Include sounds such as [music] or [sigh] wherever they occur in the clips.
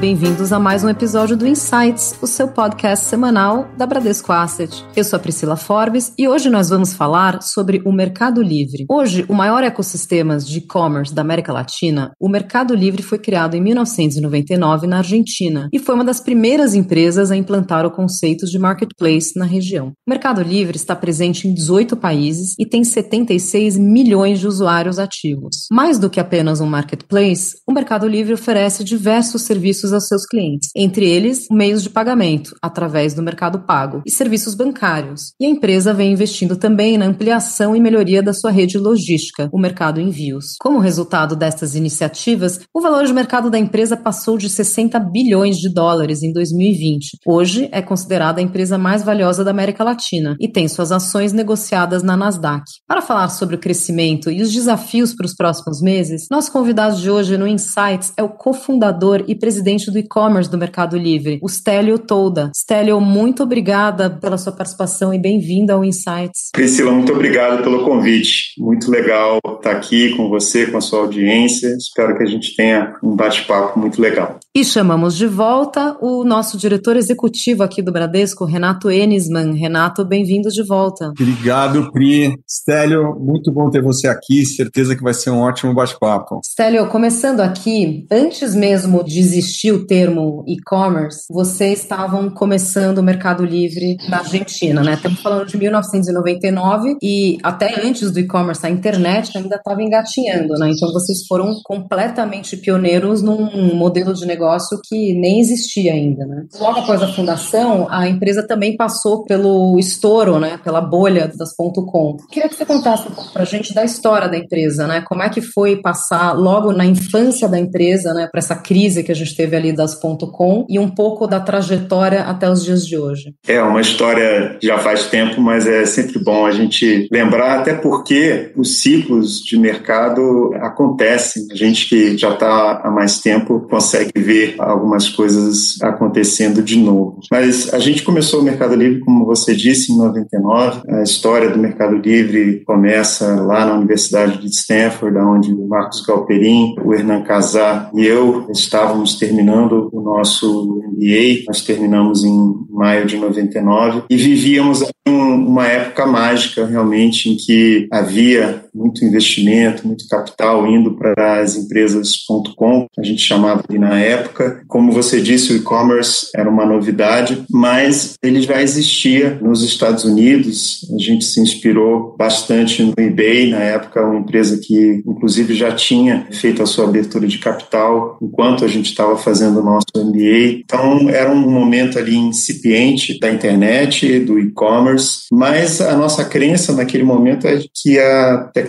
Bem-vindos a mais um episódio do Insights, o seu podcast semanal da Bradesco Asset. Eu sou a Priscila Forbes e hoje nós vamos falar sobre o Mercado Livre. Hoje, o maior ecossistema de e-commerce da América Latina, o Mercado Livre foi criado em 1999 na Argentina e foi uma das primeiras empresas a implantar o conceito de marketplace na região. O Mercado Livre está presente em 18 países e tem 76 milhões de usuários ativos. Mais do que apenas um marketplace, o Mercado Livre oferece diversos serviços aos seus clientes, entre eles meios de pagamento, através do mercado pago, e serviços bancários. E a empresa vem investindo também na ampliação e melhoria da sua rede logística, o mercado envios. Como resultado destas iniciativas, o valor de mercado da empresa passou de 60 bilhões de dólares em 2020. Hoje é considerada a empresa mais valiosa da América Latina e tem suas ações negociadas na Nasdaq. Para falar sobre o crescimento e os desafios para os próximos meses, nosso convidado de hoje no Insights é o cofundador e presidente presidente do e-commerce do Mercado Livre, o Stélio Tolda. Stélio, muito obrigada pela sua participação e bem-vindo ao Insights. Priscila, muito obrigado pelo convite. Muito legal estar aqui com você, com a sua audiência. Espero que a gente tenha um bate-papo muito legal. E chamamos de volta o nosso diretor executivo aqui do Bradesco, Renato Enisman. Renato, bem-vindo de volta. Obrigado, Pri. Stélio, muito bom ter você aqui. Certeza que vai ser um ótimo bate-papo. Stélio, começando aqui, antes mesmo de existir o termo e-commerce, vocês estavam começando o Mercado Livre na Argentina, né? Estamos falando de 1999 e até antes do e-commerce, a internet ainda estava engatinhando, né? Então vocês foram completamente pioneiros num modelo de negócio que nem existia ainda, né? Logo após a fundação, a empresa também passou pelo estouro, né? Pela bolha das .com. Queria que você contasse pra gente da história da empresa, né? Como é que foi passar logo na infância da empresa, né? Para essa crise que a gente teve ali das .com e um pouco da trajetória até os dias de hoje. É uma história já faz tempo, mas é sempre bom a gente lembrar, até porque os ciclos de mercado acontecem. A gente que já está há mais tempo consegue ver algumas coisas acontecendo de novo. Mas a gente começou o Mercado Livre, como você disse, em 99. A história do Mercado Livre começa lá na Universidade de Stanford, onde o Marcos Galperin, o Hernan Casar e eu estávamos terminando terminando o nosso MBA, nós terminamos em maio de 99 e vivíamos uma época mágica realmente em que havia muito investimento, muito capital indo para as empresas.com, a gente chamava ali na época. Como você disse, o e-commerce era uma novidade, mas ele já existia nos Estados Unidos. A gente se inspirou bastante no eBay, na época, uma empresa que inclusive já tinha feito a sua abertura de capital enquanto a gente estava fazendo o nosso MBA. Então, era um momento ali incipiente da internet, do e-commerce, mas a nossa crença naquele momento é que a tecnologia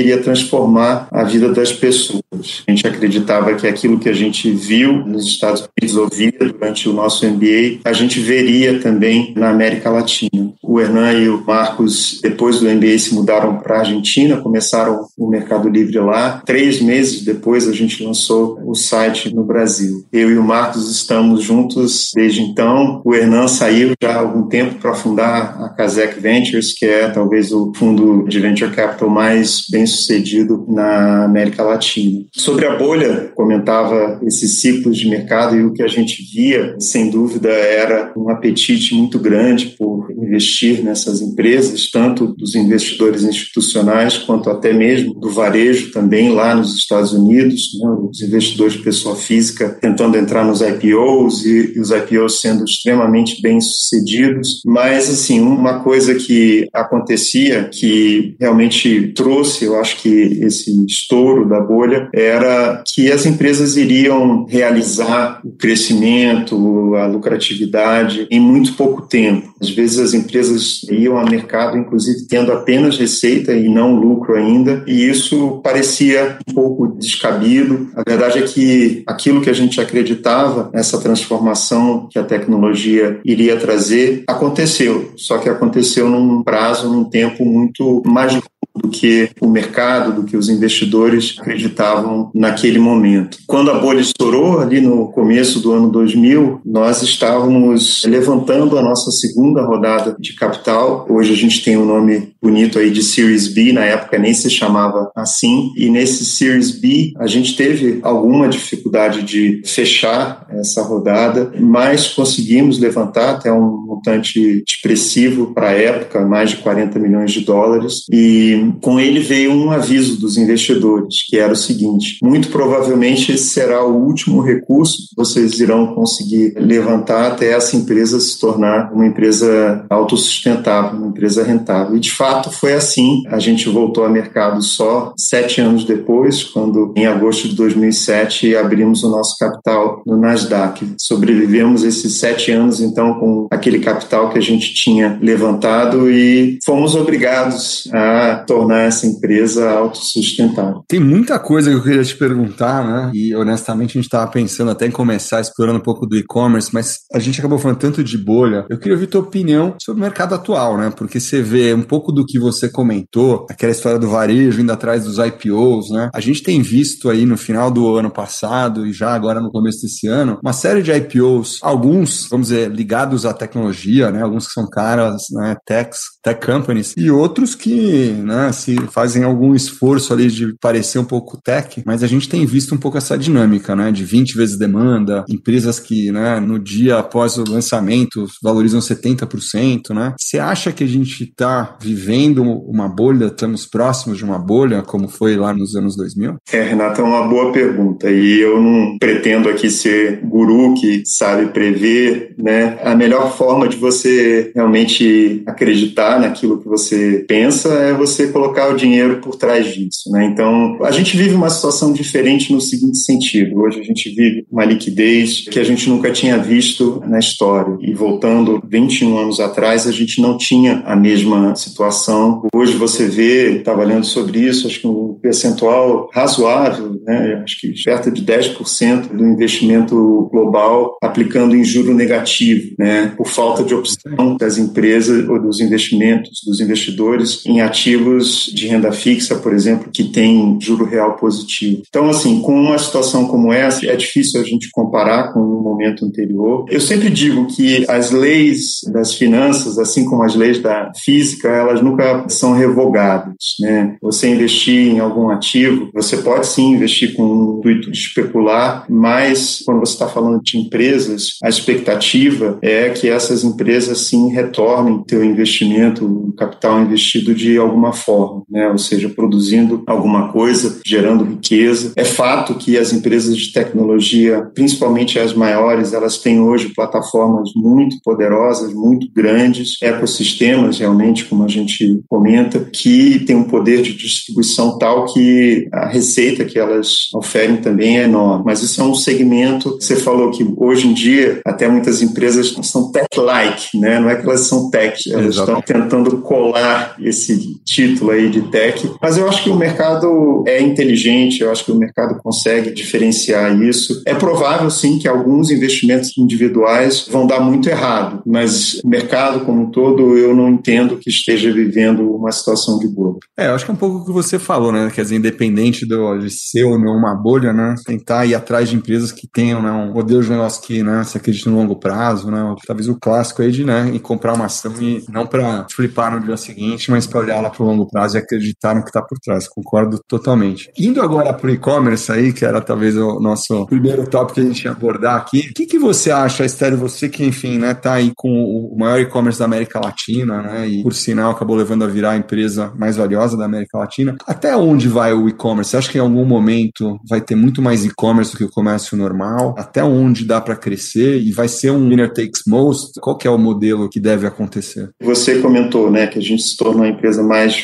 iria transformar a vida das pessoas. A gente acreditava que aquilo que a gente viu nos Estados Unidos, ouvia durante o nosso MBA, a gente veria também na América Latina. O Hernan e o Marcos, depois do MBA, se mudaram para a Argentina, começaram o Mercado Livre lá. Três meses depois, a gente lançou o site no Brasil. Eu e o Marcos estamos juntos desde então. O Hernan saiu já há algum tempo para fundar a Kazek Ventures, que é talvez o fundo de venture capital mais bem sucedido na América Latina. Sobre a bolha, comentava esses ciclos de mercado e o que a gente via, sem dúvida, era um apetite muito grande por investir nessas empresas, tanto dos investidores institucionais quanto até mesmo do varejo também lá nos Estados Unidos, né, os investidores de pessoa física tentando entrar nos IPOs e, e os IPOs sendo extremamente bem sucedidos. Mas, assim, uma coisa que acontecia que realmente trouxe, eu acho que esse estouro da bolha, era que as empresas iriam realizar o crescimento, a lucratividade em muito pouco tempo. Às vezes as empresas iam ao mercado, inclusive, tendo apenas receita e não lucro ainda, e isso parecia um pouco descabido. A verdade é que aquilo que a gente acreditava, essa transformação que a tecnologia iria trazer, aconteceu, só que aconteceu num prazo, num tempo muito mais do que o mercado, do que os investidores acreditavam naquele momento. Quando a bolha estourou, ali no começo do ano 2000, nós estávamos levantando a nossa segunda rodada de capital. Hoje a gente tem um nome bonito aí de Series B, na época nem se chamava assim. E nesse Series B, a gente teve alguma dificuldade de fechar essa rodada, mas conseguimos levantar até um montante expressivo para a época, mais de 40 milhões de dólares. E com ele veio um aviso dos investidores, que era o seguinte: muito provavelmente esse será o último recurso que vocês irão conseguir levantar até essa empresa se tornar uma empresa autossustentável, uma empresa rentável. E de fato foi assim. A gente voltou ao mercado só sete anos depois, quando em agosto de 2007 abrimos o nosso capital no Nasdaq. Sobrevivemos esses sete anos então com aquele capital que a gente tinha levantado e fomos obrigados a tornar essa empresa autossustentável. Tem muita coisa que eu queria te perguntar, né? E honestamente a gente estava pensando até em começar explorando um pouco do e-commerce, mas a gente acabou falando tanto de bolha. Eu queria ouvir tua opinião sobre o mercado atual, né? Porque você vê um pouco do que você comentou, aquela história do varejo indo atrás dos IPOs, né? A gente tem visto aí no final do ano passado e já agora no começo desse ano, uma série de IPOs, alguns, vamos dizer, ligados à tecnologia, né? Alguns que são caras, né? Techs, tech companies, e outros que, né, se fazem algum esforço ali de parecer um pouco tech, mas a gente tem visto um pouco essa dinâmica, né? De 20 vezes demanda, empresas que, né, no dia após o lançamento valorizam 70%, né? Você acha que a gente está vivendo uma bolha, estamos próximos de uma bolha, como foi lá nos anos 2000? É, Renata, é uma boa pergunta. E eu não pretendo aqui ser guru que sabe prever, né? A melhor forma de você realmente acreditar naquilo que você pensa é você colocar o dinheiro por trás disso, né? Então, a gente vive uma situação diferente no seguinte sentido. Hoje a gente vive uma liquidez que a gente nunca tinha visto na história. E voltando 21 anos atrás, a gente não tinha a mesma situação. Hoje você vê, estava lendo sobre isso, acho que um percentual razoável, né, acho que perto de 10% do investimento global aplicando em juro negativo, né, por falta de opção das empresas ou dos investimentos, dos investidores em ativos de renda fixa, por exemplo, que tem juro real positivo. Então, assim, com uma situação como essa, é difícil a gente comparar com o momento anterior. Eu sempre digo que as leis das finanças, assim como as leis da física, elas nunca são revogadas, né? Você investir em algum ativo, você pode sim investir com o intuito de especular, mas quando você está falando de empresas, a expectativa é que essas empresas sim retornem teu investimento, o capital investido de alguma forma, né? Ou seja, produzindo alguma coisa, gerando riqueza. É fato que as empresas de tecnologia, principalmente as maiores, elas têm hoje plataformas muito poderosas, muito grandes, ecossistemas realmente, como a gente comenta, que tem um poder de distribuição tal que a receita que elas oferem também é enorme. Mas isso é um segmento, você falou que hoje em dia até muitas empresas são tech-like, né? Não é que elas são tech, elas Exato. estão tentando colar esse título aí de tech. Mas eu acho que o mercado é inteligente, eu acho que o mercado consegue diferenciar isso. É provável sim que alguns investimentos individuais vão dar muito errado, mas o mercado como um todo eu não entendo que esteja vivendo uma situação de boa. É, eu acho que é um pouco o que você falou, né? Quer dizer, independente do, de ser ou não uma bolha, né? Tentar ir atrás de empresas que tenham né, um modelo de negócio que né, se acredita no longo prazo, né? Talvez o clássico aí de né, e comprar uma ação e não para flipar no dia seguinte, mas para olhar lá para o longo prazo e acreditar no que está por trás. Concordo totalmente. Indo agora para o e-commerce aí, que era talvez o nosso primeiro tópico que a gente ia abordar aqui, o que, que você acha, Estélio, você que, enfim, né, tá aí com o maior e-commerce da América Latina, né, e por sinal acabou levando a virar a empresa mais valiosa da América Latina. Até onde vai o e-commerce? Você acha que em algum momento vai ter muito mais e-commerce do que o comércio normal? Até onde dá para crescer? E vai ser um winner takes most? Qual que é o modelo que deve acontecer? Você comentou, né, que a gente se tornou a empresa mais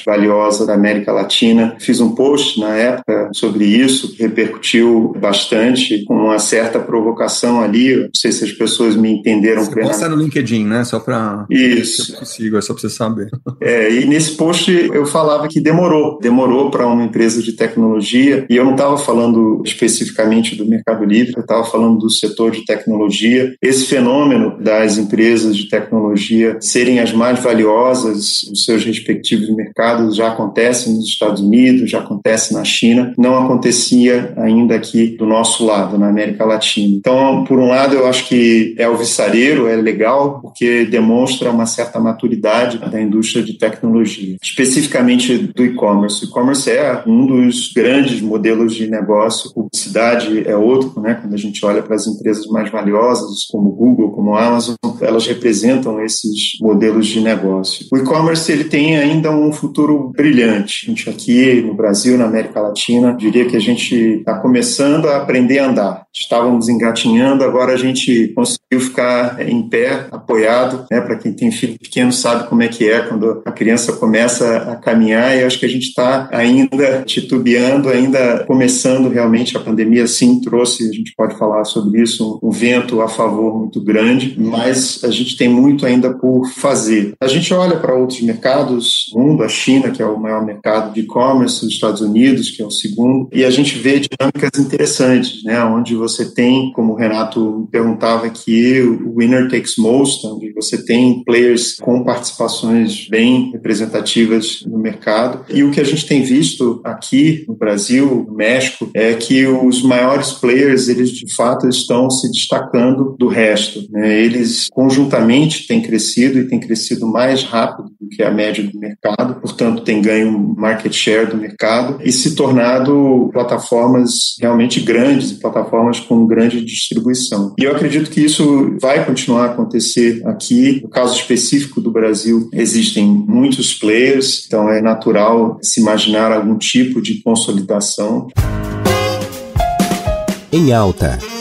da América Latina. Fiz um post na época sobre isso, que repercutiu bastante, com uma certa provocação ali. Não sei se as pessoas me entenderam. Você posta no LinkedIn, né? Só para isso. Eu consigo, é só para você saber. É, e nesse post eu falava que demorou, demorou para uma empresa de tecnologia. E eu não estava falando especificamente do Mercado Livre, eu estava falando do setor de tecnologia. Esse fenômeno das empresas de tecnologia serem as mais valiosas nos seus respectivos mercados já acontece nos Estados Unidos, já acontece na China, não acontecia ainda aqui do nosso lado, na América Latina. Então, por um lado, eu acho que é alvissareiro, é legal, porque demonstra uma certa maturidade da indústria de tecnologia, especificamente do e-commerce. O e-commerce é um dos grandes modelos de negócio, publicidade é outro, né? Quando a gente olha para as empresas mais valiosas, como Google, como Amazon, elas representam esses modelos de negócio. O e-commerce ele tem ainda um futuro brilhante. A gente aqui no Brasil, na América Latina, diria que a gente está começando a aprender a andar. Estávamos engatinhando, agora a gente conseguiu ficar em pé, apoiado. Né? Para quem tem filho pequeno sabe como é que é quando a criança começa a caminhar. E acho que a gente está ainda titubeando, ainda começando realmente. A pandemia sim trouxe, a gente pode falar sobre isso, um vento a favor muito grande, mas a gente tem muito ainda por fazer. A gente olha para outros mercados, mundo, a China, que é o maior mercado de e-commerce, os Estados Unidos, que é o segundo, e a gente vê dinâmicas interessantes, né? Onde você tem, como o Renato perguntava o winner takes most, onde você tem players com participações bem representativas no mercado. E o que a gente tem visto aqui no Brasil, no México, é que os maiores players, eles de fato estão se destacando do resto. Né? Eles conjuntamente têm crescido e têm crescido mais rápido do que a média do mercado, portanto, têm ganho market share do mercado e se tornado plataformas realmente grandes plataformas com grande distribuição. E eu acredito que isso vai continuar a acontecer aqui. No caso específico do Brasil, existem muitos players, então é natural se imaginar algum tipo de consolidação. Em alta.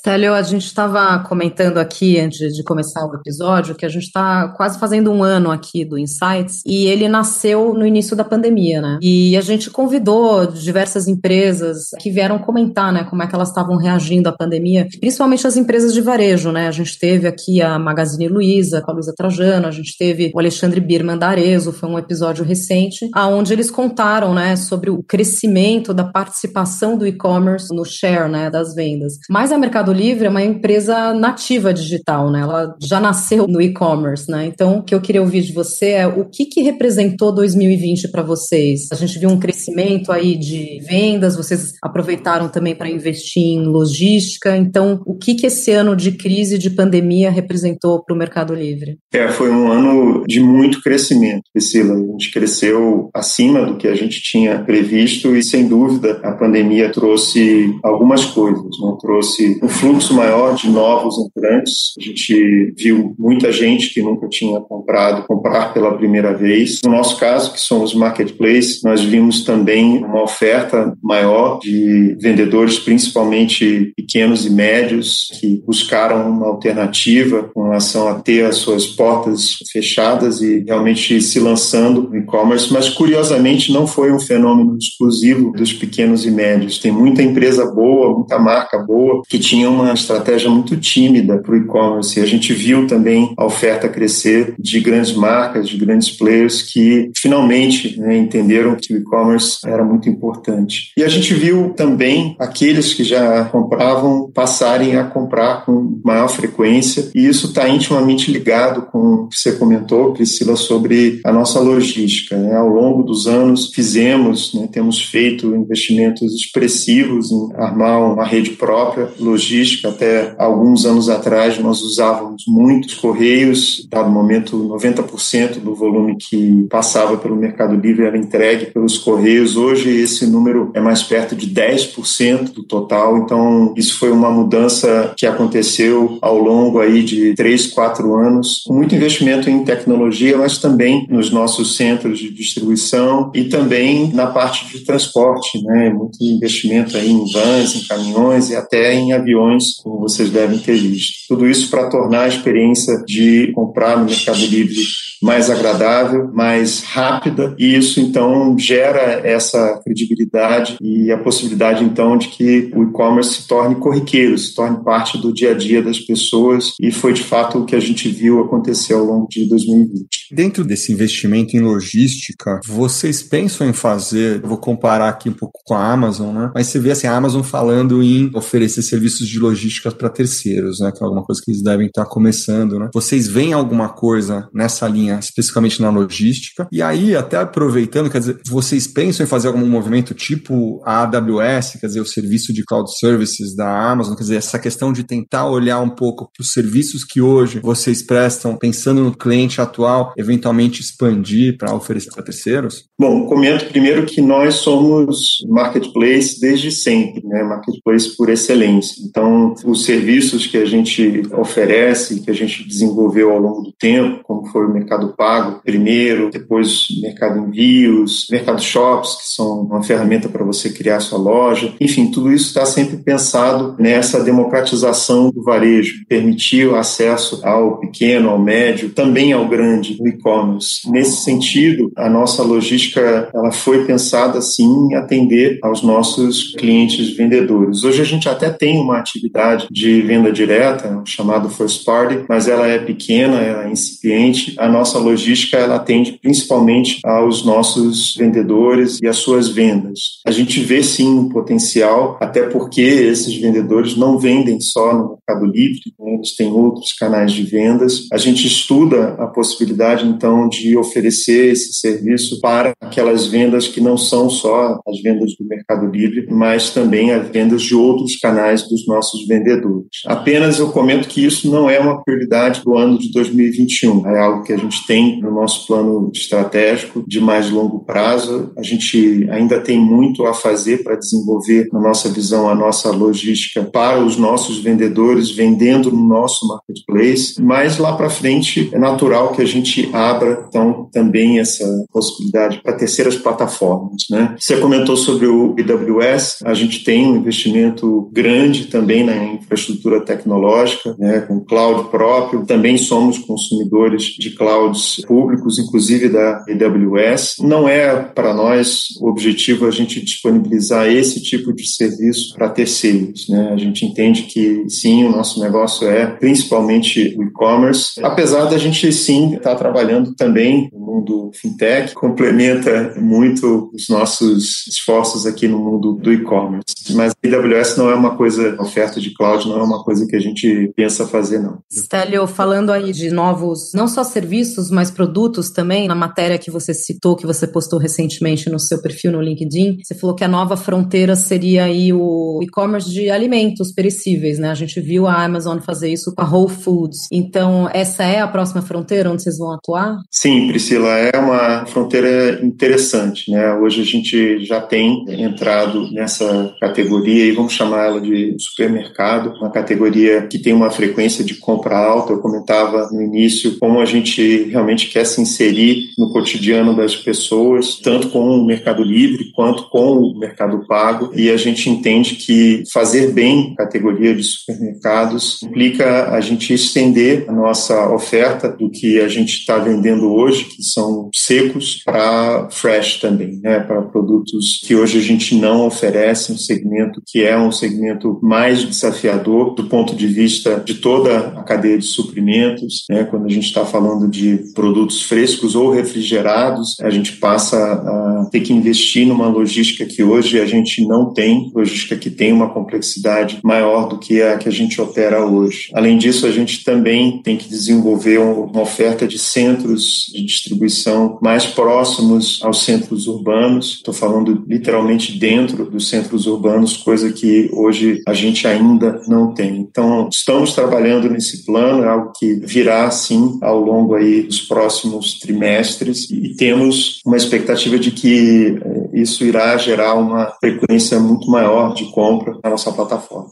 Stélio, a gente estava comentando aqui antes de começar o episódio que a gente está quase fazendo um ano aqui do Insights e ele nasceu no início da pandemia, né? E a gente convidou diversas empresas que vieram comentar, né, como é que elas estavam reagindo à pandemia, principalmente as empresas de varejo, né? A gente teve aqui a Magazine Luiza, com a Luiza Trajano, a gente teve o Alexandre Birman da Arezo, foi um episódio recente, aonde eles contaram, né, sobre o crescimento da participação do e-commerce no share, né, das vendas. Mas a Mercado Mercado Livre é uma empresa nativa digital, né? Ela já nasceu no e-commerce, né? Então, o que eu queria ouvir de você é o que, que representou 2020 para vocês? A gente viu um crescimento aí de vendas, vocês aproveitaram também para investir em logística. Então, o que, que esse ano de crise, de pandemia, representou para o Mercado Livre? É, foi um ano de muito crescimento, Priscila. A gente cresceu acima do que a gente tinha previsto e, sem dúvida, a pandemia trouxe algumas coisas. Né? Trouxe um fluxo maior de novos entrantes. A gente viu muita gente que nunca tinha comprado comprar pela primeira vez. No nosso caso, que somos marketplace, nós vimos também uma oferta maior de vendedores, principalmente pequenos e médios, que buscaram uma alternativa com relação a ter as suas portas fechadas e realmente se lançando no e-commerce. Mas curiosamente não foi um fenômeno exclusivo dos pequenos e médios. Tem muita empresa boa, muita marca boa que tinha uma estratégia muito tímida para o e-commerce. A gente viu também a oferta crescer de grandes marcas, de grandes players que finalmente né, entenderam que o e-commerce era muito importante. E a gente viu também aqueles que já compravam passarem a comprar com maior frequência, e isso está intimamente ligado com o que você comentou, Priscila, sobre a nossa logística. Né? Ao longo dos anos, fizemos, né, temos feito investimentos expressivos em armar uma rede própria logística logística. Até alguns anos atrás, nós usávamos muitos correios, dado momento, 90% do volume que passava pelo Mercado Livre era entregue pelos correios. Hoje, esse número é mais perto de 10% do total. Então, isso foi uma mudança que aconteceu ao longo aí de três, quatro anos, com muito investimento em tecnologia, mas também nos nossos centros de distribuição e também na parte de transporte, né? Muito investimento aí em vans, em caminhões e até em aviões como vocês devem ter visto. Tudo isso para tornar a experiência de comprar no Mercado Livre mais agradável, mais rápida, e isso então gera essa credibilidade e a possibilidade então de que o e-commerce se torne corriqueiro, se torne parte do dia a dia das pessoas, e foi de fato o que a gente viu acontecer ao longo de 2020. Dentro desse investimento em logística, vocês pensam em fazer, vou comparar aqui um pouco com a Amazon, né? Mas você vê assim, a Amazon falando em oferecer serviços de logística para terceiros, né? Que é alguma coisa que eles devem estar começando, né? Vocês veem alguma coisa nessa linha, especificamente na logística? E aí, até aproveitando, quer dizer, vocês pensam em fazer algum movimento tipo a AWS, quer dizer, o serviço de cloud services da Amazon, quer dizer, essa questão de tentar olhar um pouco os serviços que hoje vocês prestam, pensando no cliente atual, eventualmente expandir para oferecer para terceiros? Bom, comento primeiro que nós somos marketplace desde sempre, né? Marketplace por excelência. Então, os serviços que a gente oferece, que a gente desenvolveu ao longo do tempo, como foi o Mercado Pago primeiro, depois Mercado Envios, Mercado Shops, que são uma ferramenta para você criar sua loja. Enfim, tudo isso está sempre pensado nessa democratização do varejo, permitir o acesso ao pequeno, ao médio, também ao grande, no e-commerce. Nesse sentido, a nossa logística ela foi pensada assim em atender aos nossos clientes vendedores. Hoje a gente até tem uma atividade de venda direta, chamado first party, mas ela é pequena, ela é incipiente. A nossa logística ela atende principalmente aos nossos vendedores e às suas vendas. A gente vê sim um potencial, até porque esses vendedores não vendem só no Mercado Livre, né? eles têm outros canais de vendas. A gente estuda a possibilidade então de oferecer esse serviço para aquelas vendas que não são só as vendas do Mercado Livre, mas também as vendas de outros canais dos nossos vendedores. Apenas eu comento que isso não é uma prioridade do ano de 2021, é algo que a gente tem no nosso plano estratégico de mais longo prazo. A gente ainda tem muito a fazer para desenvolver, na nossa visão, a nossa logística para os nossos vendedores, vendendo no nosso marketplace, mas lá para frente é natural que a gente abra, então, também essa possibilidade para terceiras plataformas. Né? Você comentou sobre o AWS, a gente tem um investimento grande também na infraestrutura tecnológica, né, com cloud próprio, também somos consumidores de clouds públicos, inclusive da AWS. Não é para nós o objetivo a gente disponibilizar esse tipo de serviço para terceiros. Né? A gente entende que sim, o nosso negócio é principalmente o e-commerce, apesar da gente sim estar tá trabalhando também no mundo fintech, complementa muito os nossos esforços aqui no mundo do e-commerce. Mas AWS não é uma coisa, oferta de cloud não é uma coisa que a gente pensa fazer, não. Stélio, falando aí de novos, não só serviços, mas produtos também, na matéria que você citou, que você postou recentemente no seu perfil no LinkedIn, você falou que a nova fronteira seria aí o e-commerce de alimentos perecíveis, né? A gente viu a Amazon fazer isso com a Whole Foods. Então, essa é a próxima fronteira onde vocês vão atuar? Sim, Priscila, é uma fronteira interessante, né? Hoje a gente já tem entrado nessa categoria e vamos chamar ela de supermercado, uma categoria que tem uma frequência de compra alta. Eu comentava no início como a gente realmente quer se inserir no cotidiano das pessoas, tanto com o Mercado Livre quanto com o Mercado Pago, e a gente entende que fazer bem a categoria de supermercados implica a gente estender a nossa oferta do que a gente está vendendo hoje, que são secos, para fresh também, né, para produtos que hoje a gente não oferece, um segmento que é um segmento mais desafiador do ponto de vista de toda a cadeia de suprimentos. Né, quando a gente está falando de produtos frescos ou refrigerados, a gente passa a ter que investir numa logística que hoje a gente não tem, logística que tem uma complexidade maior do que a que a gente opera hoje. Além disso, a gente também tem que desenvolver uma oferta de centros de distribuição mais próximos aos centros urbanos. Estou falando literalmente dentro dos centros urbanos, coisa que hoje a gente ainda não tem. Então, estamos trabalhando nesse plano, é algo que virá sim ao longo aí dos próximos trimestres e temos uma expectativa de que eh, isso irá gerar uma frequência muito maior de compra na nossa plataforma.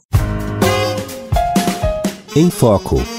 Em Foco.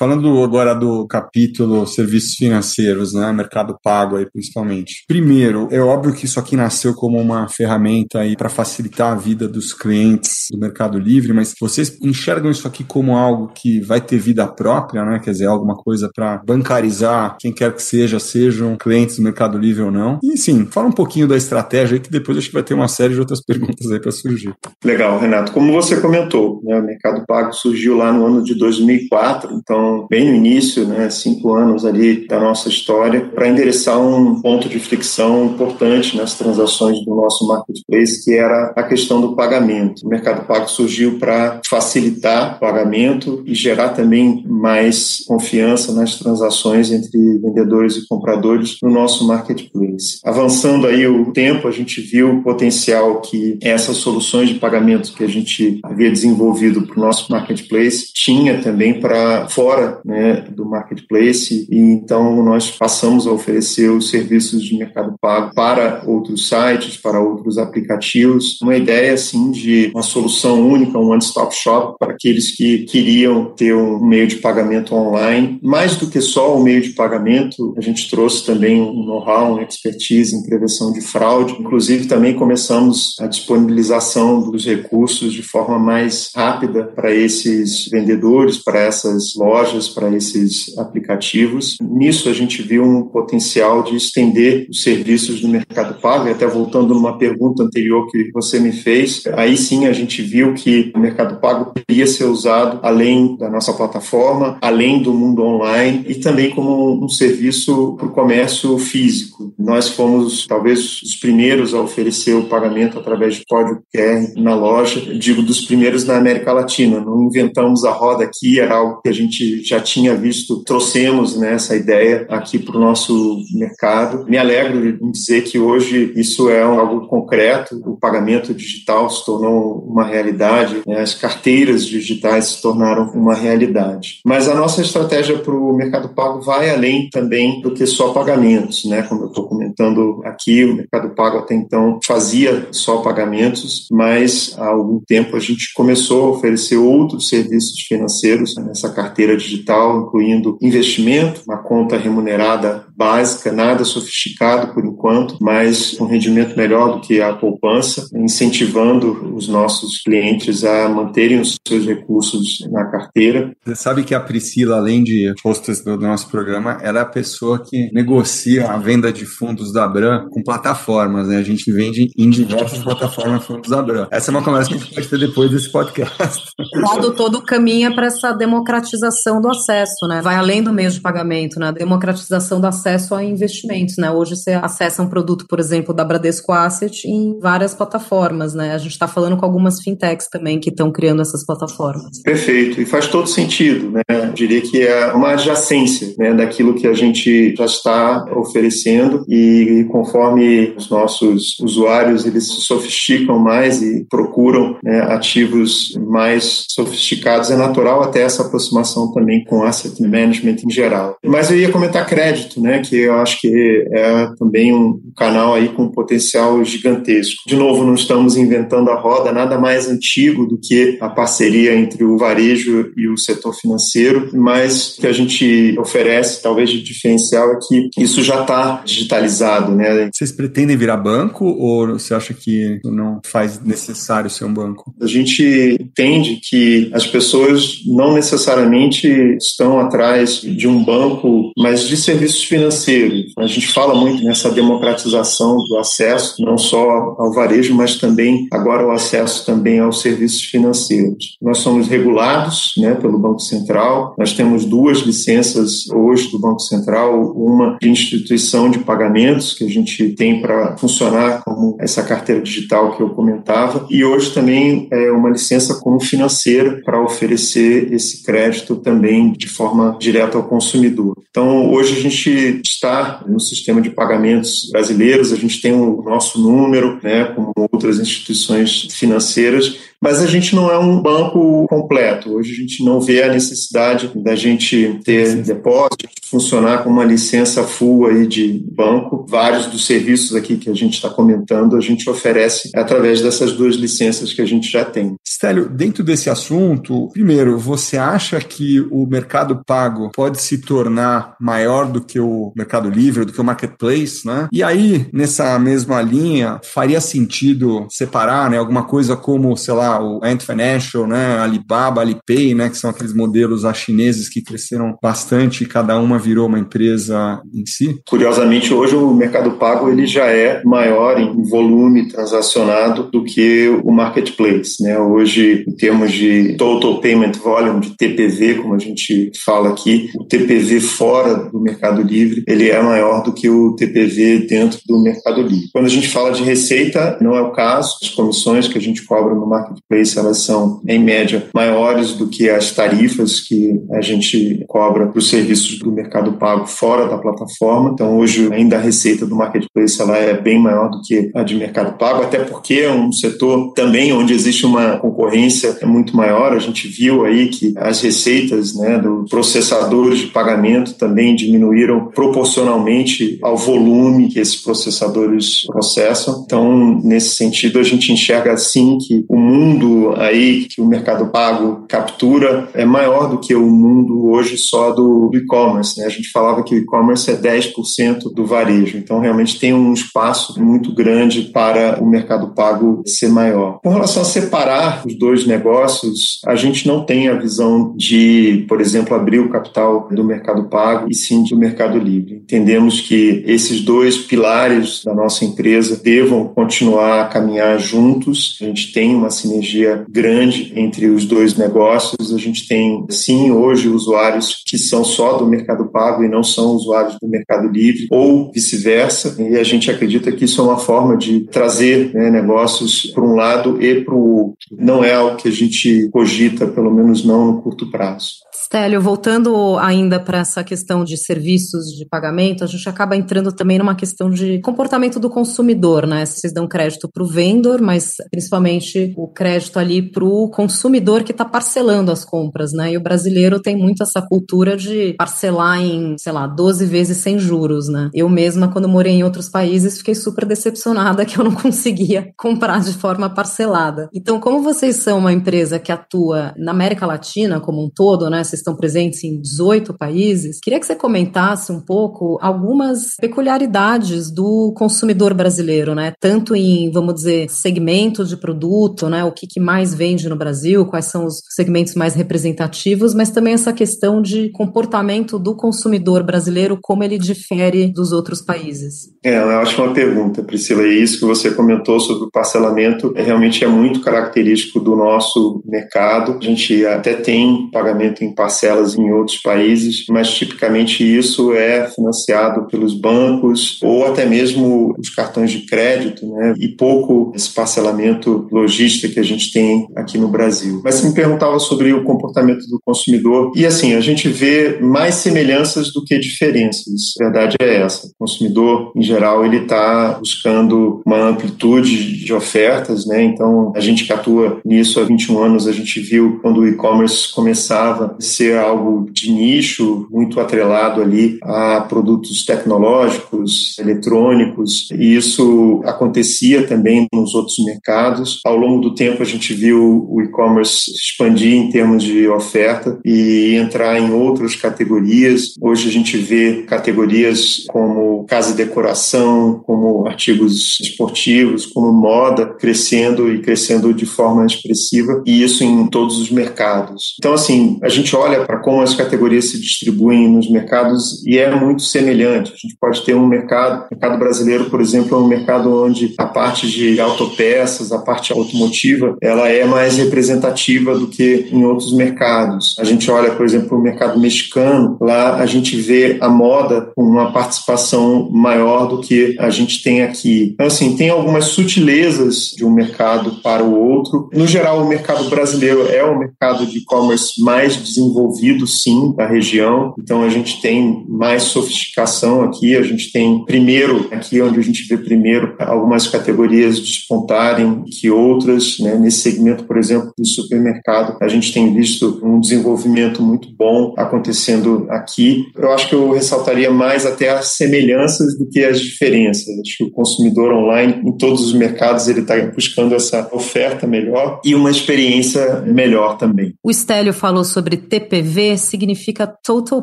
Falando agora do capítulo serviços financeiros, né, mercado pago aí principalmente. Primeiro, é óbvio que isso aqui nasceu como uma ferramenta aí para facilitar a vida dos clientes do Mercado Livre, mas vocês enxergam isso aqui como algo que vai ter vida própria, né? Quer dizer, alguma coisa para bancarizar quem quer que seja, sejam clientes do Mercado Livre ou não. E sim, fala um pouquinho da estratégia aí que depois acho que vai ter uma série de outras [laughs] perguntas aí para surgir. Legal, Renato. Como você comentou, né, o Mercado Pago surgiu lá no ano de 2004, então bem no início, né, cinco anos ali da nossa história, para endereçar um ponto de fricção importante nas transações do nosso marketplace, que era a questão do pagamento. O Mercado Pago surgiu para facilitar o pagamento e gerar também mais confiança nas transações entre vendedores e compradores no nosso marketplace. Avançando aí o tempo, a gente viu o potencial que essas soluções de pagamento que a gente havia desenvolvido para o nosso marketplace tinha também para fora né, do marketplace e então nós passamos a oferecer os serviços de mercado pago para outros sites, para outros aplicativos. Uma ideia assim de uma solução única, um one-stop shop para aqueles que queriam ter um meio de pagamento online. Mais do que só o meio de pagamento, a gente trouxe também um know-how, uma expertise em prevenção de fraude. Inclusive também começamos a disponibilização dos recursos de forma mais rápida para esses vendedores, para essas lojas, para esses aplicativos. Nisso a gente viu um potencial de estender os serviços do Mercado Pago, e até voltando numa pergunta anterior que você me fez, aí sim a gente viu que o Mercado Pago poderia ser usado além da nossa plataforma, além do mundo online e também como um serviço para o comércio físico. Nós fomos talvez os primeiros a oferecer o pagamento através de código QR na loja, digo dos primeiros na América Latina. Não inventamos a roda aqui, era algo que a gente já tinha visto, trouxemos né, essa ideia aqui para o nosso mercado. Me alegro em dizer que hoje isso é algo concreto, o pagamento digital se tornou uma realidade, né, as carteiras digitais se tornaram uma realidade. Mas a nossa estratégia para o mercado pago vai além também do que só pagamentos, né? Como eu estou comentando aqui, o mercado pago até então fazia só pagamentos, mas há algum tempo a gente começou a oferecer outros serviços financeiros nessa carteira digital, incluindo investimento, uma conta remunerada básica, nada sofisticado por enquanto, mas um rendimento melhor do que a poupança, incentivando os nossos clientes a manterem os seus recursos na carteira. Você sabe que a Priscila, além de hostess do nosso programa, ela é a pessoa que negocia a venda de fundos da Abram com plataformas, né? A gente vende em diversas plataformas fundos da Abram. Essa é uma conversa que a gente pode ter depois desse podcast. O lado todo caminha para essa democratização do acesso, né? Vai além do meio de pagamento, né? Democratização do acesso a investimentos, né? Hoje você acessa um produto, por exemplo, da Bradesco Asset em várias plataformas, né? A gente está falando com algumas fintechs também que estão criando essas plataformas. Perfeito, e faz todo sentido, né? Eu diria que é uma adjacência né, daquilo que a gente já está oferecendo e conforme os nossos usuários eles se sofisticam mais e procuram né, ativos mais sofisticados, é natural até essa aproximação também com asset management em geral. Mas eu ia comentar crédito, né, que eu acho que é também um canal aí com potencial gigantesco. De novo, não estamos inventando a roda, nada mais antigo do que a parceria entre o varejo e o setor financeiro, mas que a gente oferece, talvez de diferencial, é que isso já está digitalizado, né? Vocês pretendem virar banco ou você acha que não faz necessário ser um banco? A gente entende que as pessoas não necessariamente estão atrás de um banco, mas de serviços financeiros. A gente fala muito nessa democratização do acesso, não só ao varejo, mas também agora o acesso também aos serviços financeiros. Nós somos regulados né, pelo Banco Central, nós temos duas licenças hoje do Banco Central, uma de instituição de pagamentos, que a gente tem para funcionar como essa carteira digital que eu comentava, e hoje também é uma licença como financeira para oferecer esse crédito também de forma direta ao consumidor. Então, hoje a gente está no sistema de pagamentos brasileiros, a gente tem o nosso número, né, como outras instituições financeiras, mas a gente não é um banco completo. Hoje a gente não vê a necessidade da gente ter depósitos, funcionar com uma licença full aí de banco. Vários dos serviços aqui que a gente está comentando, a gente oferece através dessas duas licenças que a gente já tem. Stélio, dentro desse assunto, primeiro, você acha que o mercado pago pode se tornar maior do que o mercado livre, do que o marketplace, né? E aí, nessa mesma linha, faria sentido separar, né, alguma coisa como, sei lá, o Ant Financial, né, Alibaba, Alipay, né, que são aqueles modelos chineses que cresceram bastante e cada uma virou uma empresa em si? Curiosamente, hoje o mercado pago ele já é maior em volume transacionado do que o marketplace, né? Hoje, em termos de total payment volume, de TPV, como a gente fala aqui, o TPV fora do Mercado Livre, ele é maior do que o TPV dentro do Mercado Livre. Quando a gente fala de receita, não é o caso. As comissões que a gente cobra no marketplace, elas são, em média, maiores do que as tarifas que a gente cobra para os serviços do Mercado Pago fora da plataforma. Então, hoje, ainda a receita do marketplace ela é bem maior do que a de Mercado Pago, até porque é um setor também onde existe uma concorrência muito maior. A gente viu aí que as receitas né, dos processadores de pagamento também diminuíram proporcionalmente ao volume que esses processadores processam. Então, nesse sentido, a gente enxerga assim que o mundo aí que o mercado pago captura é maior do que o mundo hoje só do e-commerce. Né? A gente falava que o e-commerce é 10% do varejo. Então, realmente tem um espaço muito grande para o mercado pago ser maior. Com relação a separar os dois negócios, a gente não tem a visão de, por exemplo, abrir o capital do mercado pago e sim do mercado livre. Entendemos que esses dois pilares da nossa empresa devam continuar a caminhar juntos. A gente tem uma sinergia grande entre os dois negócios. A gente tem, sim, hoje usuários que são só do mercado pago e não são usuários do mercado livre, ou vice-versa. E a gente acredita que isso é uma forma de trazer né, negócios para um lado e para o outro. Não é algo que a gente cogita, pelo menos não no curto prazo. Stélio, voltando ainda para essa questão de serviços de pagamento, a gente acaba entrando também numa questão de comportamento do consumidor, né? Vocês dão crédito para o vendedor, mas principalmente o crédito ali para o consumidor que está parcelando as compras, né? E o brasileiro tem muito essa cultura de parcelar em, sei lá, 12 vezes sem juros, né? Eu mesma, quando morei em outros países, fiquei super decepcionada [laughs] que eu não conseguia comprar de forma parcelada. Então, como vocês são uma empresa que atua na América Latina como um todo, né? Vocês estão presentes em 18 países. Queria que você comentasse um pouco algumas peculiaridades do consumidor brasileiro, né? Tanto em, vamos dizer, segmentos de produto, né? O que, que mais vende no Brasil, quais são os segmentos mais representativos, mas também essa questão de comportamento do consumidor brasileiro, como ele difere dos outros países. É, é uma ótima pergunta, Priscila. E isso que você comentou sobre o parcelamento é, realmente é muito característico do nosso mercado. A gente até tem pagamento em parcelas em outros países, mas tipicamente isso é financiado pelos bancos ou até mesmo os cartões de crédito, né? E pouco esse parcelamento logístico que a gente tem aqui no Brasil. Mas você me perguntava sobre o comportamento do consumidor e assim, a gente vê mais semelhanças do que diferenças. A verdade é essa. O consumidor, em geral, ele está buscando uma amplitude de ofertas, né? Então, a gente que atua nisso há 21 anos, a gente viu quando o e-commerce começava ser algo de nicho, muito atrelado ali a produtos tecnológicos, eletrônicos, e isso acontecia também nos outros mercados. Ao longo do tempo, a gente viu o e-commerce expandir em termos de oferta e entrar em outras categorias. Hoje a gente vê categorias como casa e decoração, como artigos esportivos, como moda, crescendo e crescendo de forma expressiva, e isso em todos os mercados. Então, assim, a gente olha para como as categorias se distribuem nos mercados e é muito semelhante. A gente pode ter um mercado, o mercado brasileiro, por exemplo, é um mercado onde a parte de autopeças, a parte automotiva, ela é mais representativa do que em outros mercados. A gente olha, por exemplo, o mercado mexicano, lá a gente vê a moda com uma participação maior do que a gente tem aqui. Então, assim, tem algumas sutilezas de um mercado para o outro. No geral, o mercado brasileiro é o mercado de e-commerce mais desenvolvido, sim, da região. Então, a gente tem mais sofisticação aqui. A gente tem, primeiro, aqui onde a gente vê primeiro, algumas categorias despontarem que outras. Né? Nesse segmento, por exemplo, do supermercado, a gente tem visto um desenvolvimento muito bom acontecendo aqui aqui. Eu acho que eu ressaltaria mais até as semelhanças do que as diferenças. Acho que o consumidor online, em todos os mercados, ele está buscando essa oferta melhor e uma experiência melhor também. O Stélio falou sobre TPV, significa Total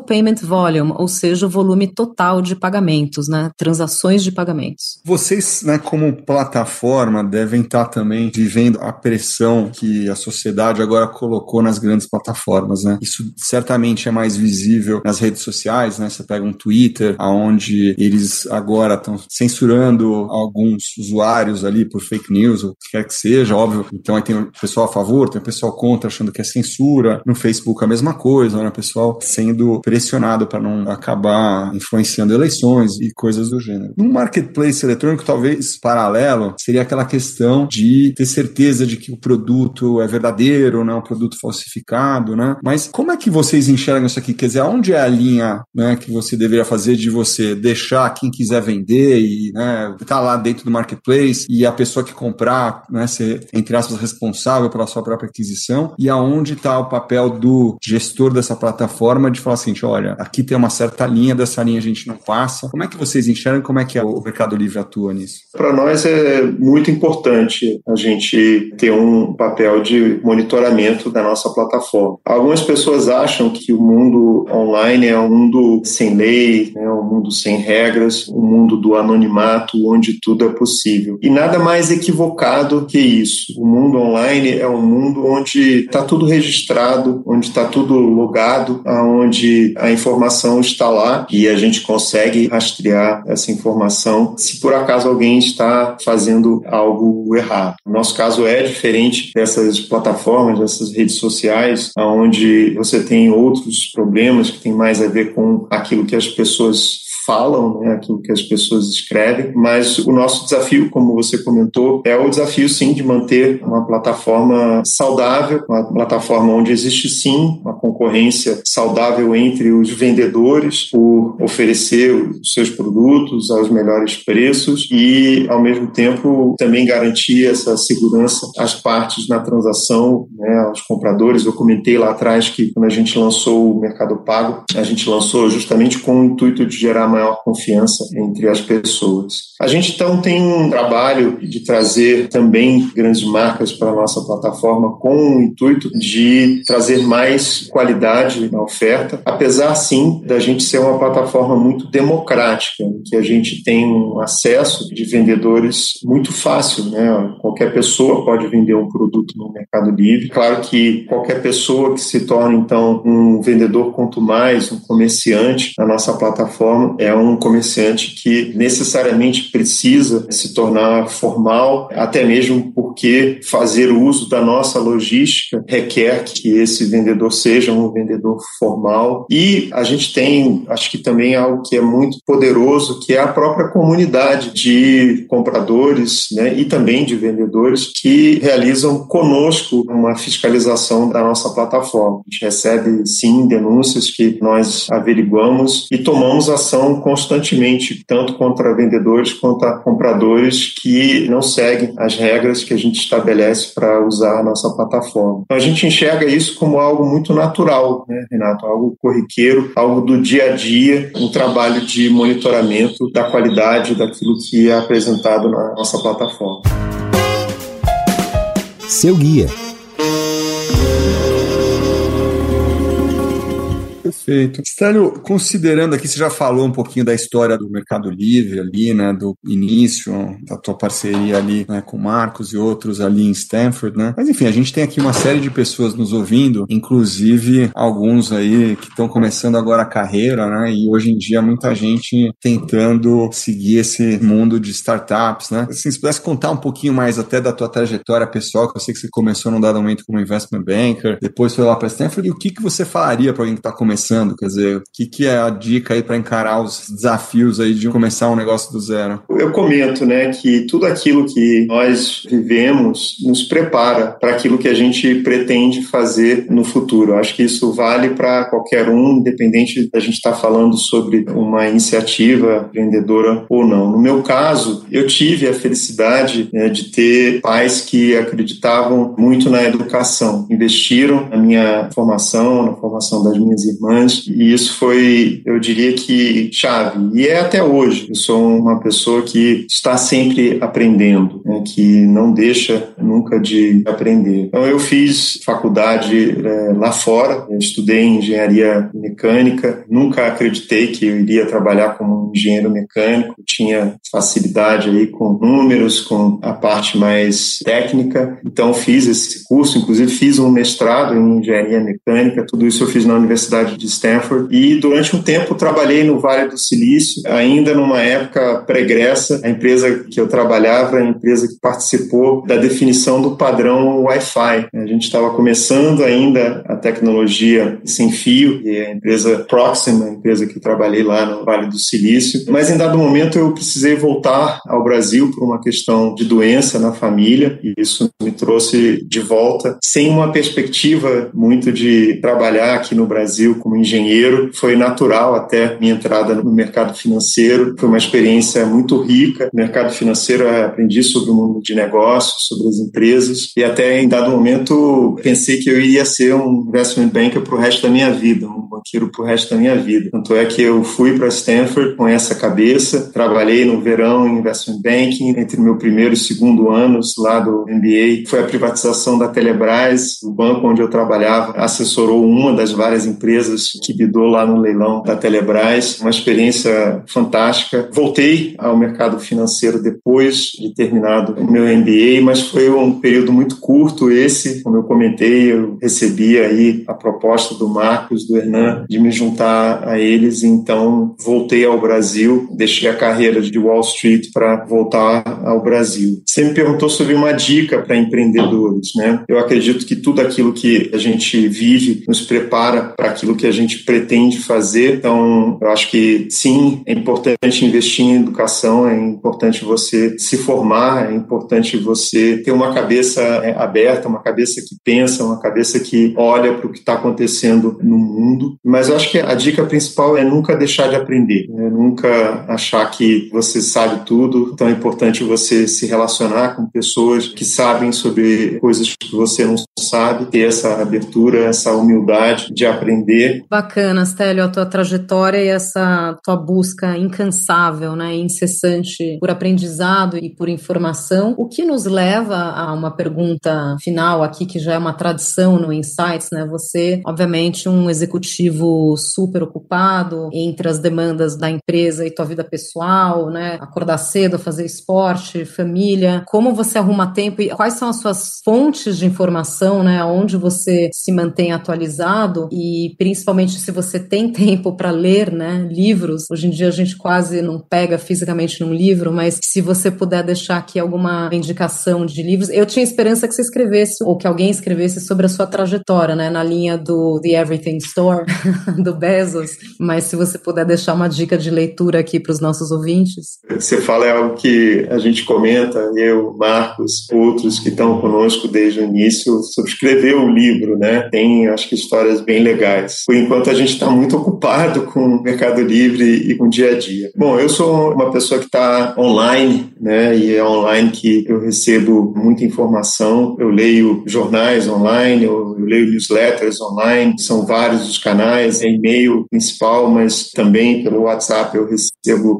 Payment Volume, ou seja, o volume total de pagamentos, né? Transações de pagamentos. Vocês, né, como plataforma, devem estar também vivendo a pressão que a sociedade agora colocou nas grandes plataformas, né? Isso certamente é mais visível nas redes sociais, né? Você pega um Twitter, aonde eles agora estão censurando alguns usuários ali por fake news, ou o que quer que seja, óbvio. Então aí tem o pessoal a favor, tem o pessoal contra, achando que é censura. No Facebook a mesma coisa, né? O pessoal sendo pressionado para não acabar influenciando eleições e coisas do gênero. No marketplace eletrônico, talvez paralelo, seria aquela questão de ter certeza de que o produto é verdadeiro, não é um produto falsificado, né? Mas como é que vocês enxergam isso aqui? Quer dizer, onde é a linha né, que você deveria fazer de você deixar quem quiser vender e né, tá lá dentro do marketplace e a pessoa que comprar, né, ser, entre aspas, responsável pela sua própria aquisição e aonde está o papel do gestor dessa plataforma de falar assim, olha, aqui tem uma certa linha, dessa linha a gente não passa. Como é que vocês enxergam? Como é que o Mercado Livre atua nisso? Para nós é muito importante a gente ter um papel de monitoramento da nossa plataforma. Algumas pessoas acham que o mundo online é um mundo sem lei, né, um mundo sem regras, um mundo do anonimato, onde tudo é possível. E nada mais equivocado que isso. O mundo online é um mundo onde está tudo registrado, onde está tudo logado, onde a informação está lá e a gente consegue rastrear essa informação se por acaso alguém está fazendo algo errado. O nosso caso é diferente dessas plataformas, dessas redes sociais, onde você tem outros problemas que têm mais a ver com aquilo que as pessoas falam, né, aquilo que as pessoas escrevem, mas o nosso desafio, como você comentou, é o desafio sim de manter uma plataforma saudável, uma plataforma onde existe sim uma concorrência saudável entre os vendedores por oferecer os seus produtos aos melhores preços e, ao mesmo tempo, também garantir essa segurança às partes na transação, né, aos compradores. Eu comentei lá atrás que quando a gente lançou o Mercado Pago, a gente lançou justamente com o intuito de gerar maior confiança entre as pessoas. A gente então tem um trabalho de trazer também grandes marcas para a nossa plataforma com o intuito de trazer mais qualidade na oferta, apesar sim da gente ser uma plataforma muito democrática, em que a gente tem um acesso de vendedores muito fácil, né? Qualquer pessoa pode vender um produto no Mercado Livre. Claro que qualquer pessoa que se torne então um vendedor quanto mais, um comerciante na nossa plataforma, é um comerciante que necessariamente precisa se tornar formal, até mesmo porque fazer uso da nossa logística requer que esse vendedor seja um vendedor formal. E a gente tem, acho que também algo que é muito poderoso, que é a própria comunidade de compradores né, e também de vendedores que realizam conosco uma fiscalização da nossa plataforma. A gente recebe, sim, denúncias que nós averiguamos e tomamos ação constantemente, tanto contra vendedores quanto a compradores que não seguem as regras que a gente estabelece para usar a nossa plataforma. Então a gente enxerga isso como algo muito natural, né, Renato? Algo corriqueiro, algo do dia a dia, um trabalho de monitoramento da qualidade daquilo que é apresentado na nossa plataforma. Seu guia Perfeito. Stélio, considerando aqui, você já falou um pouquinho da história do Mercado Livre ali, né, do início, da tua parceria ali né, com Marcos e outros ali em Stanford, né? Mas enfim, a gente tem aqui uma série de pessoas nos ouvindo, inclusive alguns aí que estão começando agora a carreira, né? E hoje em dia muita gente tentando seguir esse mundo de startups, né? Assim, se pudesse contar um pouquinho mais até da tua trajetória pessoal, que eu sei que você começou num dado momento como investment banker, depois foi lá para Stanford, e o que, que você falaria para alguém que está começando Quer dizer, o que, que é a dica aí para encarar os desafios aí de começar um negócio do zero? Eu comento, né, que tudo aquilo que nós vivemos nos prepara para aquilo que a gente pretende fazer no futuro. Eu acho que isso vale para qualquer um, independente da gente estar tá falando sobre uma iniciativa empreendedora ou não. No meu caso, eu tive a felicidade né, de ter pais que acreditavam muito na educação, investiram na minha formação, na formação das minhas irmãs e isso foi, eu diria que, chave. E é até hoje. Eu sou uma pessoa que está sempre aprendendo, né, que não deixa nunca de aprender. Então, eu fiz faculdade é, lá fora, estudei engenharia mecânica, nunca acreditei que eu iria trabalhar como engenheiro mecânico, tinha facilidade aí com números, com a parte mais técnica, então fiz esse curso, inclusive fiz um mestrado em engenharia mecânica, tudo isso eu fiz na Universidade de Stanford. E durante um tempo trabalhei no Vale do Silício, ainda numa época pregressa, a empresa que eu trabalhava, a empresa que participou da definição do padrão Wi-Fi. A gente estava começando ainda a tecnologia sem fio, e a empresa Proxima, a empresa que eu trabalhei lá no Vale do Silício, mas em dado momento eu precisei voltar ao Brasil por uma questão de doença na família, e isso me trouxe de volta sem uma perspectiva muito de trabalhar aqui no Brasil como engenheiro. Foi natural até minha entrada no mercado financeiro, foi uma experiência muito rica. No mercado financeiro aprendi sobre o mundo de negócios, sobre as empresas, e até em dado momento pensei que eu iria ser um investment banker para o resto da minha vida, um banqueiro para o resto da minha vida. Tanto é que eu fui para Stanford com essa cabeça, trabalhei no verão em investment banking, entre meu primeiro e segundo anos lá do MBA, foi a privatização da Telebrás, o banco onde eu trabalhava assessorou uma das várias empresas que bidou lá no leilão da Telebrás, uma experiência fantástica. Voltei ao mercado financeiro depois de terminado o meu MBA, mas foi um período muito curto esse, como eu comentei, eu recebi aí a proposta do Marcos, do Hernan, de me juntar a eles, então voltei ao Brasil, deixei a carreira de Wall Street para voltar ao Brasil. Você me perguntou sobre uma dica para empreendedores, né? Eu acredito que tudo aquilo que a gente vive nos prepara para aquilo que a gente pretende fazer, então eu acho que sim, é importante investir em educação, é importante você se formar, é importante você ter uma cabeça é, aberta, uma cabeça que pensa, uma cabeça que olha para o que está acontecendo no mundo. Mas eu acho que a dica principal é nunca deixar de aprender, né? nunca achar que você sabe tudo. Então é importante você se relacionar com pessoas que sabem sobre coisas que você não sabe, ter essa abertura, essa humildade de aprender. Bacana, Stélio, a tua trajetória e essa tua busca incansável, né, incessante por aprendizado e por informação, o que nos leva a uma pergunta final aqui que já é uma tradição no Insights, né? Você, obviamente, um executivo super ocupado entre as demandas da empresa e tua vida pessoal, né? Acordar cedo, fazer esporte, família. Como você arruma tempo e quais são as suas fontes de informação, né? Onde você se mantém atualizado e principalmente se você tem [laughs] tempo para ler, né? Livros. Hoje em dia a gente quase não pega fisicamente num livro, mas se você puder deixar aqui alguma indicação de livros, eu tinha esperança que você escrevesse ou que alguém escrevesse sobre a sua trajetória, né? Na linha do The Everything Store, [laughs] do Bezos. Mas se você puder deixar uma dica de leitura aqui para os nossos ouvintes. Você fala é algo que a gente comenta, eu, Marcos, outros que estão conosco desde o início, subscrever o livro, né? Tem, acho que, histórias bem legais. Por enquanto, a gente está muito ocupado com o Mercado Livre e com o dia a dia. Bom, eu sou uma pessoa que está online, né? E é online que eu recebo muita informação. Eu leio jornais online, eu, eu leio newsletters online, são vários os canais, é e-mail principal, mas também pelo WhatsApp eu recebo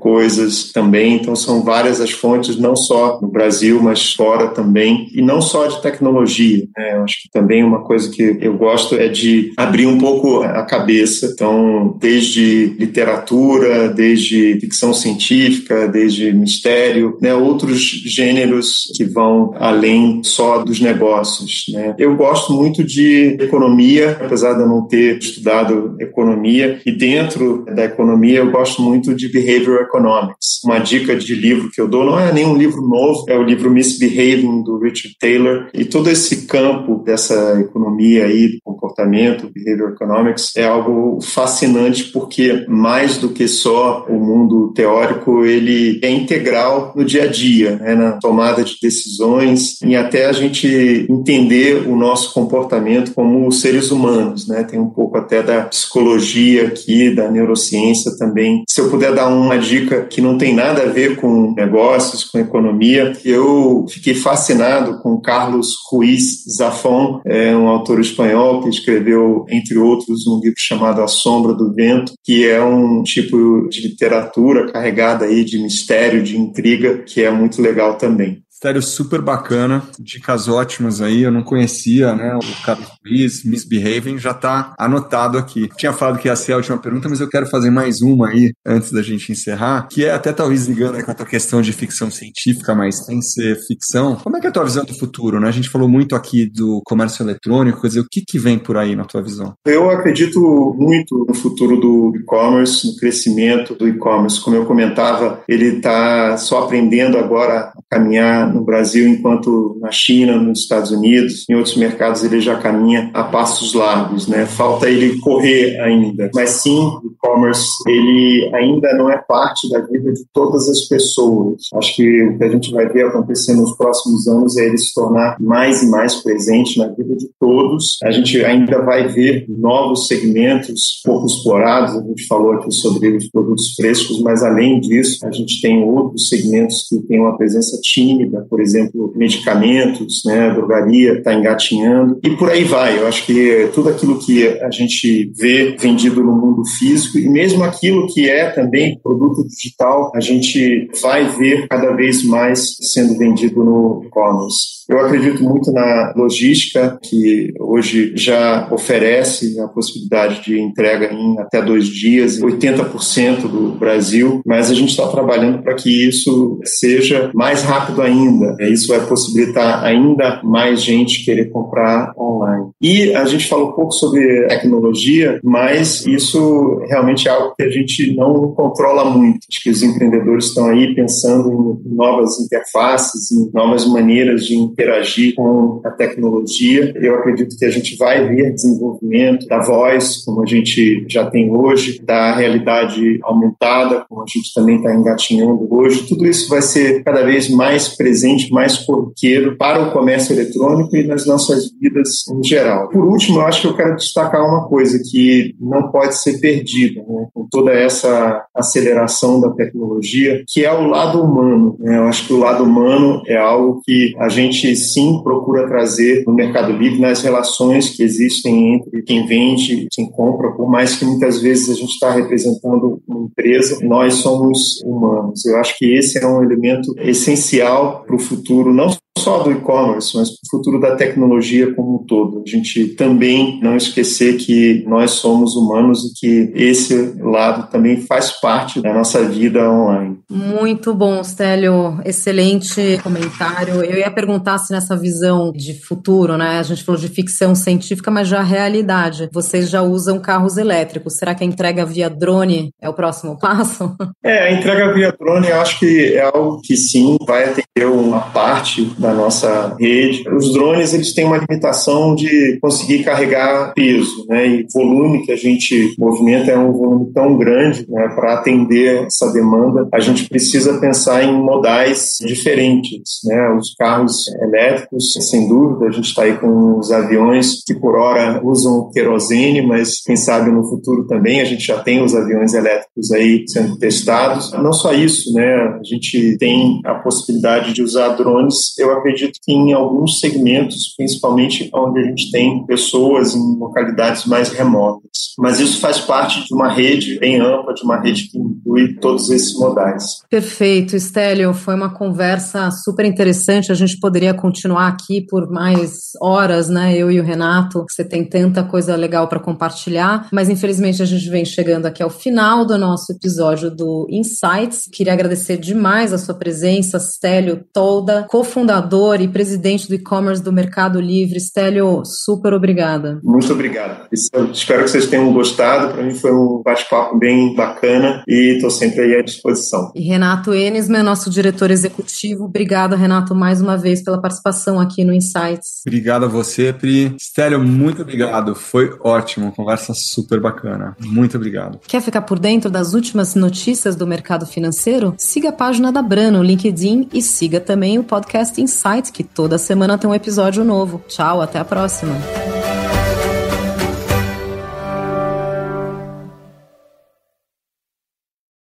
coisas também. Então, são várias as fontes, não só no Brasil, mas fora também. E não só de tecnologia, né? Eu acho que também uma coisa que eu gosto é de abrir um pouco a cabeça. Então, desde literatura, desde ficção científica, desde mistério, né? outros gêneros que vão além só dos negócios. Né? Eu gosto muito de economia, apesar de eu não ter estudado economia, e dentro da economia eu gosto muito de behavioral economics. Uma dica de livro que eu dou não é nenhum livro novo, é o livro Misbehaving do Richard Taylor, e todo esse campo dessa economia aí, do comportamento, behavioral economics, é algo fascinante porque mais do que só o mundo teórico, ele é integral no dia a dia, né, na tomada de decisões e até a gente entender o nosso comportamento como seres humanos, né? Tem um pouco até da psicologia aqui, da neurociência também. Se eu puder dar uma dica que não tem nada a ver com negócios, com economia, eu fiquei fascinado com Carlos Ruiz Zafón, é um autor espanhol que escreveu, entre outros, um livro chamado A Sombra do Vento, que é um tipo de literatura carregada aí de mistério, de intriga, que é muito legal também. Mistério super bacana, dicas ótimas aí, eu não conhecia, né? O Carlos Luiz, Misbehaving, já está anotado aqui. Tinha falado que ia ser a última pergunta, mas eu quero fazer mais uma aí, antes da gente encerrar, que é até talvez ligando com a tua questão de ficção científica, mas sem ser ficção. Como é que é a tua visão do futuro, né? A gente falou muito aqui do comércio eletrônico, quer dizer, o que, que vem por aí na tua visão? Eu acredito muito no futuro do e-commerce, no crescimento do e-commerce. Como eu comentava, ele está só aprendendo agora a caminhar no Brasil, enquanto na China, nos Estados Unidos, em outros mercados ele já caminha a passos largos, né? Falta ele correr ainda. Mas sim, o e-commerce ele ainda não é parte da vida de todas as pessoas. Acho que o que a gente vai ver acontecer nos próximos anos é ele se tornar mais e mais presente na vida de todos. A gente ainda vai ver novos segmentos pouco explorados. A gente falou aqui sobre os produtos frescos, mas além disso, a gente tem outros segmentos que têm uma presença tímida por exemplo, medicamentos, né, drogaria está engatinhando e por aí vai. Eu acho que tudo aquilo que a gente vê vendido no mundo físico e mesmo aquilo que é também produto digital, a gente vai ver cada vez mais sendo vendido no e-commerce. Eu acredito muito na logística, que hoje já oferece a possibilidade de entrega em até dois dias, 80% do Brasil, mas a gente está trabalhando para que isso seja mais rápido ainda. Isso vai possibilitar ainda mais gente querer comprar online. E a gente falou um pouco sobre tecnologia, mas isso realmente é algo que a gente não controla muito. Acho que os empreendedores estão aí pensando em novas interfaces, em novas maneiras de interagir com a tecnologia. Eu acredito que a gente vai ver desenvolvimento da voz, como a gente já tem hoje, da realidade aumentada, como a gente também está engatinhando hoje. Tudo isso vai ser cada vez mais presente, mais corriqueiro para o comércio eletrônico e nas nossas vidas em geral. Por último, eu acho que eu quero destacar uma coisa que não pode ser perdida né, com toda essa aceleração da tecnologia, que é o lado humano. Né? Eu acho que o lado humano é algo que a gente sim procura trazer no Mercado Livre, nas relações que existem entre quem vende e quem compra, por mais que muitas vezes a gente está representando uma empresa, nós somos humanos. Eu acho que esse é um elemento essencial para o futuro, não só do e-commerce, mas para o futuro da tecnologia como um todo. A gente também não esquecer que nós somos humanos e que esse lado também faz parte da nossa vida online. Muito bom, Stélio. Excelente comentário. Eu ia perguntar se nessa visão de futuro, né? A gente falou de ficção científica, mas já realidade. Vocês já usam carros elétricos. Será que a entrega via drone é o próximo passo? É, a entrega via drone eu acho que é algo que sim vai atender uma parte da nossa rede. Os drones eles têm uma limitação de conseguir carregar peso, né? E volume que a gente movimenta é um volume tão grande, né? Para atender essa demanda, a gente precisa pensar em modais diferentes, né? Os carros elétricos, sem dúvida, a gente está aí com os aviões que por hora usam querosene, mas quem sabe no futuro também a gente já tem os aviões elétricos aí sendo testados. Não só isso, né? A gente tem a possibilidade de usar drones. Eu acredito que em alguns segmentos, principalmente onde a gente tem pessoas em localidades mais remotas. Mas isso faz parte de uma rede bem ampla, de uma rede que inclui todos esses modais. Perfeito, Estélio. Foi uma conversa super interessante. A gente poderia continuar aqui por mais horas, né? Eu e o Renato. Você tem tanta coisa legal para compartilhar, mas infelizmente a gente vem chegando aqui ao final do nosso episódio do Insights. Queria agradecer demais a sua presença, Stélio Tolda, cofundador e presidente do e-commerce do Mercado Livre. Stélio, super obrigada. Muito obrigado. espero que vocês tenham gostado. Para mim foi um bate-papo bem bacana e estou sempre aí à disposição. E Renato Enesman, nosso diretor executivo. Obrigada, Renato, mais uma vez pela participação aqui no Insights. Obrigado a você, Pri. Stélio, muito obrigado. Foi ótimo. Conversa super bacana. Muito obrigado. Quer ficar por dentro das últimas notícias do mercado financeiro? Siga a página da Brano no LinkedIn e siga também o podcast Insights, que toda semana tem um episódio novo. Tchau, até a próxima.